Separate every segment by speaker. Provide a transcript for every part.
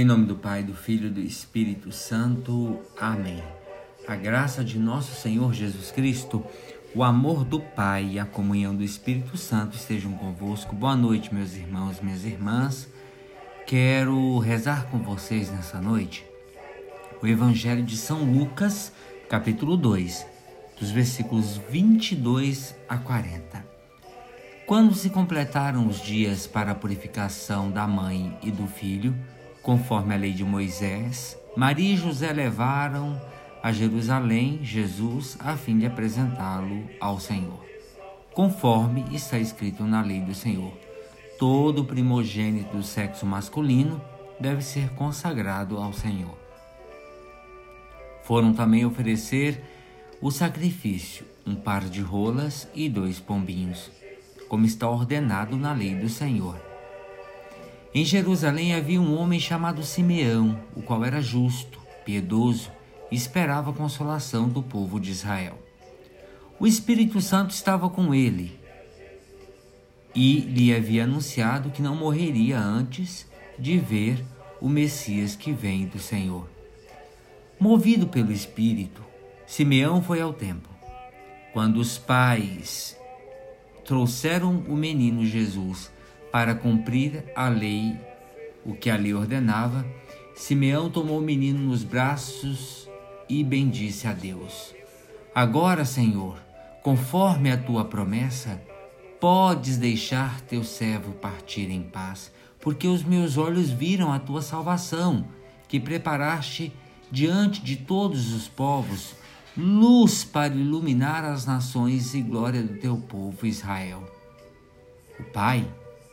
Speaker 1: Em nome do Pai, do Filho e do Espírito Santo. Amém. A graça de nosso Senhor Jesus Cristo, o amor do Pai e a comunhão do Espírito Santo estejam convosco. Boa noite, meus irmãos, minhas irmãs. Quero rezar com vocês nessa noite o Evangelho de São Lucas, capítulo 2, dos versículos 22 a 40. Quando se completaram os dias para a purificação da mãe e do filho, conforme a lei de Moisés, Maria e José levaram a Jerusalém Jesus a fim de apresentá-lo ao Senhor. Conforme está escrito na lei do Senhor, todo primogênito do sexo masculino deve ser consagrado ao Senhor. Foram também oferecer o sacrifício, um par de rolas e dois pombinhos, como está ordenado na lei do Senhor. Em Jerusalém havia um homem chamado Simeão, o qual era justo, piedoso e esperava a consolação do povo de Israel. O Espírito Santo estava com ele e lhe havia anunciado que não morreria antes de ver o Messias que vem do Senhor. Movido pelo Espírito, Simeão foi ao templo. Quando os pais trouxeram o menino Jesus para cumprir a lei, o que a lei ordenava, Simeão tomou o menino nos braços e bendisse a Deus. Agora, Senhor, conforme a tua promessa, podes deixar teu servo partir em paz, porque os meus olhos viram a tua salvação, que preparaste diante de todos os povos, luz para iluminar as nações e glória do teu povo Israel. O pai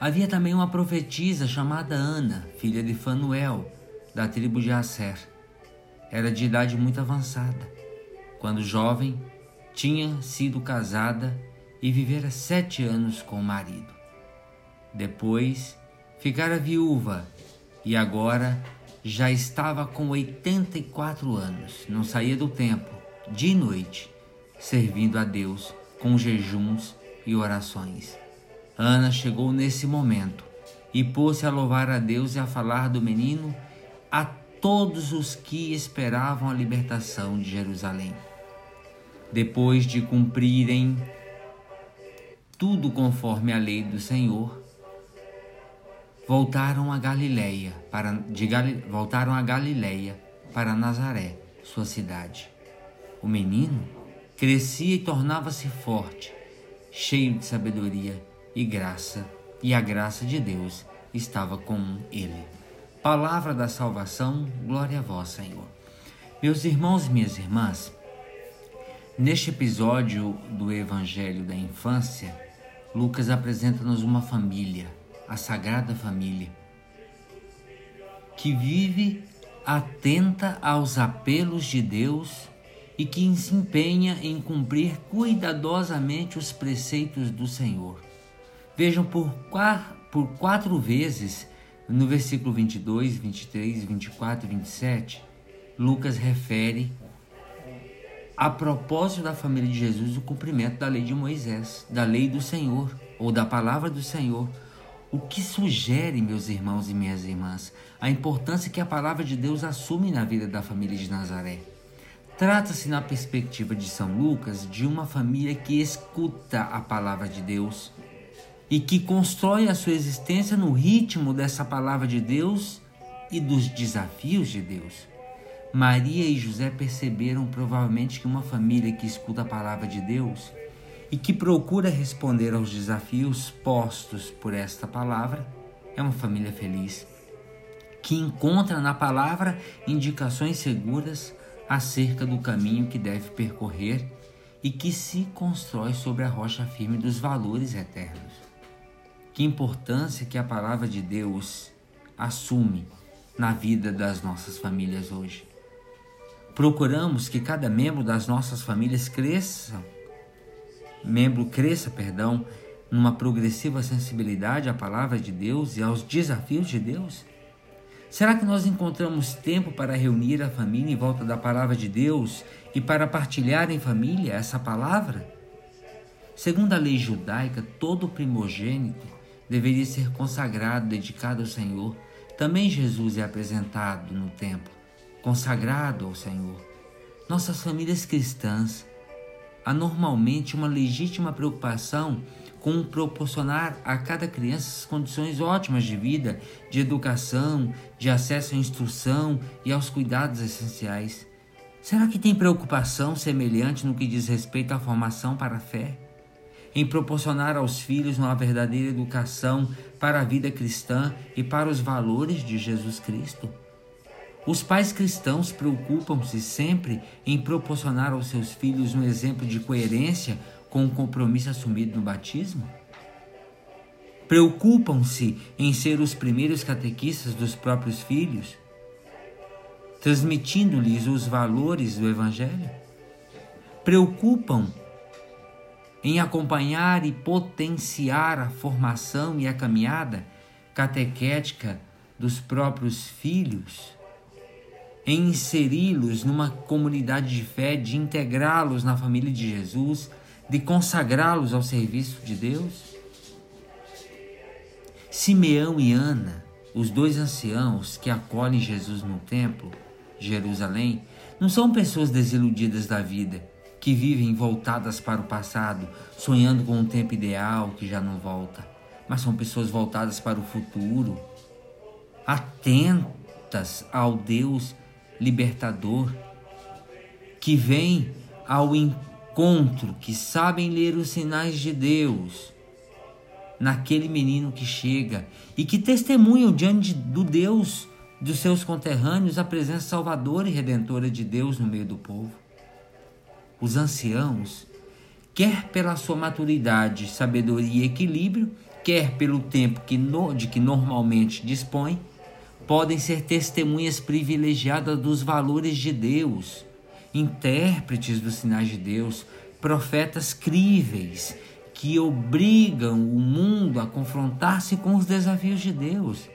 Speaker 1: Havia também uma profetisa chamada Ana, filha de Fanuel, da tribo de Asser. Era de idade muito avançada. Quando jovem, tinha sido casada e vivera sete anos com o marido. Depois, ficara viúva e agora já estava com 84 anos, não saía do templo, de noite, servindo a Deus com jejuns e orações. Ana chegou nesse momento e pôs-se a louvar a Deus e a falar do menino a todos os que esperavam a libertação de Jerusalém. Depois de cumprirem tudo conforme a lei do Senhor, voltaram a Galileia para de Gali, voltaram a Galileia para Nazaré, sua cidade. O menino crescia e tornava-se forte, cheio de sabedoria e graça, e a graça de Deus estava com ele. Palavra da salvação, glória a vós, Senhor. Meus irmãos e minhas irmãs, neste episódio do Evangelho da Infância, Lucas apresenta-nos uma família a Sagrada Família, que vive atenta aos apelos de Deus e que se empenha em cumprir cuidadosamente os preceitos do Senhor. Vejam por, por quatro vezes, no versículo 22, 23, 24 e 27, Lucas refere a propósito da família de Jesus o cumprimento da lei de Moisés, da lei do Senhor ou da palavra do Senhor o que sugere, meus irmãos e minhas irmãs, a importância que a palavra de Deus assume na vida da família de Nazaré. Trata-se, na perspectiva de São Lucas, de uma família que escuta a palavra de Deus e que constrói a sua existência no ritmo dessa palavra de Deus e dos desafios de Deus. Maria e José perceberam provavelmente que uma família que escuta a palavra de Deus e que procura responder aos desafios postos por esta palavra é uma família feliz, que encontra na palavra indicações seguras acerca do caminho que deve percorrer e que se constrói sobre a rocha firme dos valores eternos. Que importância que a palavra de Deus assume na vida das nossas famílias hoje. Procuramos que cada membro das nossas famílias cresça, membro cresça, perdão, numa progressiva sensibilidade à palavra de Deus e aos desafios de Deus? Será que nós encontramos tempo para reunir a família em volta da palavra de Deus e para partilhar em família essa palavra? Segundo a lei judaica, todo primogênito deveria ser consagrado, dedicado ao Senhor. Também Jesus é apresentado no templo, consagrado ao Senhor. Nossas famílias cristãs há normalmente uma legítima preocupação com proporcionar a cada criança condições ótimas de vida, de educação, de acesso à instrução e aos cuidados essenciais. Será que tem preocupação semelhante no que diz respeito à formação para a fé? Em proporcionar aos filhos uma verdadeira educação para a vida cristã e para os valores de Jesus Cristo? Os pais cristãos preocupam-se sempre em proporcionar aos seus filhos um exemplo de coerência com o compromisso assumido no batismo? Preocupam-se em ser os primeiros catequistas dos próprios filhos, transmitindo-lhes os valores do Evangelho? Preocupam em acompanhar e potenciar a formação e a caminhada catequética dos próprios filhos? Em inseri-los numa comunidade de fé, de integrá-los na família de Jesus, de consagrá-los ao serviço de Deus? Simeão e Ana, os dois anciãos que acolhem Jesus no templo Jerusalém, não são pessoas desiludidas da vida, que vivem voltadas para o passado, sonhando com um tempo ideal que já não volta, mas são pessoas voltadas para o futuro, atentas ao Deus libertador, que vem ao encontro que sabem ler os sinais de Deus naquele menino que chega e que testemunham diante do Deus dos seus conterrâneos a presença salvadora e redentora de Deus no meio do povo. Os anciãos, quer pela sua maturidade, sabedoria e equilíbrio, quer pelo tempo que no, de que normalmente dispõem, podem ser testemunhas privilegiadas dos valores de Deus intérpretes dos sinais de Deus, profetas críveis que obrigam o mundo a confrontar-se com os desafios de Deus.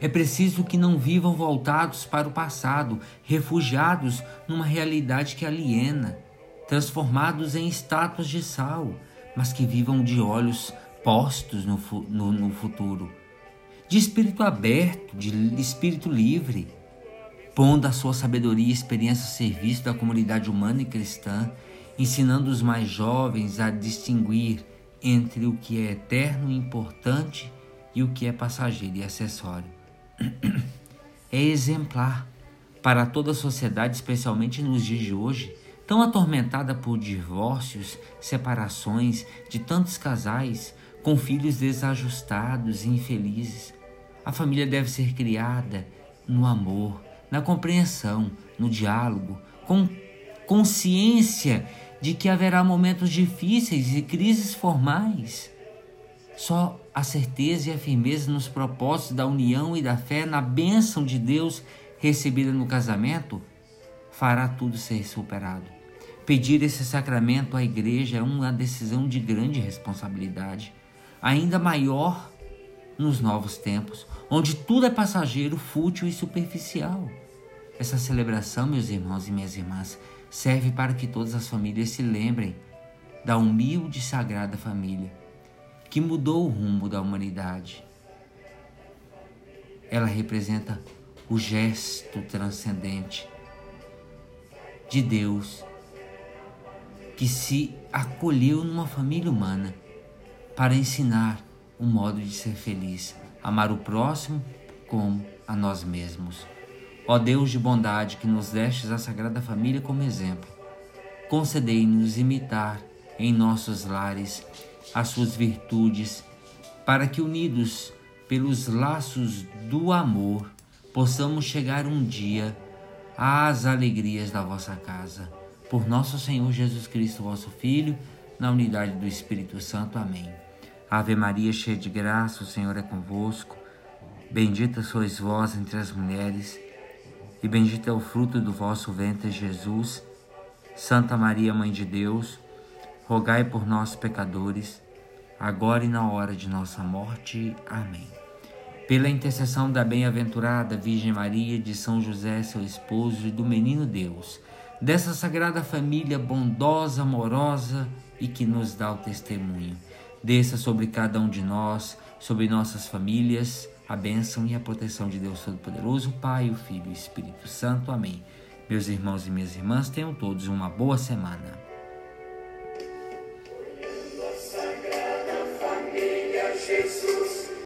Speaker 1: É preciso que não vivam voltados para o passado, refugiados numa realidade que aliena, transformados em estátuas de sal, mas que vivam de olhos postos no, no, no futuro, de espírito aberto, de espírito livre pondo a sua sabedoria e experiência ao serviço da comunidade humana e cristã, ensinando os mais jovens a distinguir entre o que é eterno e importante e o que é passageiro e acessório. É exemplar para toda a sociedade, especialmente nos dias de hoje, tão atormentada por divórcios, separações de tantos casais com filhos desajustados e infelizes. A família deve ser criada no amor, na compreensão, no diálogo, com consciência de que haverá momentos difíceis e crises formais. Só a certeza e a firmeza nos propósitos da união e da fé na bênção de Deus recebida no casamento fará tudo ser superado. Pedir esse sacramento à igreja é uma decisão de grande responsabilidade, ainda maior nos novos tempos, onde tudo é passageiro, fútil e superficial. Essa celebração, meus irmãos e minhas irmãs, serve para que todas as famílias se lembrem da humilde e sagrada família que mudou o rumo da humanidade. Ela representa o gesto transcendente de Deus que se acolheu numa família humana para ensinar o modo de ser feliz, amar o próximo como a nós mesmos. Ó Deus de bondade, que nos destes a Sagrada Família como exemplo, concedei-nos imitar em nossos lares as suas virtudes, para que, unidos pelos laços do amor, possamos chegar um dia às alegrias da vossa casa. Por nosso Senhor Jesus Cristo, vosso Filho, na unidade do Espírito Santo. Amém. Ave Maria, cheia de graça, o Senhor é convosco. Bendita sois vós entre as mulheres, e bendito é o fruto do vosso ventre, Jesus. Santa Maria, Mãe de Deus, rogai por nós, pecadores, agora e na hora de nossa morte. Amém. Pela intercessão da bem-aventurada Virgem Maria, de São José, seu esposo, e do Menino Deus, dessa sagrada família bondosa, amorosa e que nos dá o testemunho. Desça sobre cada um de nós, sobre nossas famílias, a bênção e a proteção de Deus Todo-Poderoso, Pai, o Filho e o Espírito Santo. Amém. Meus irmãos e minhas irmãs, tenham todos uma boa semana.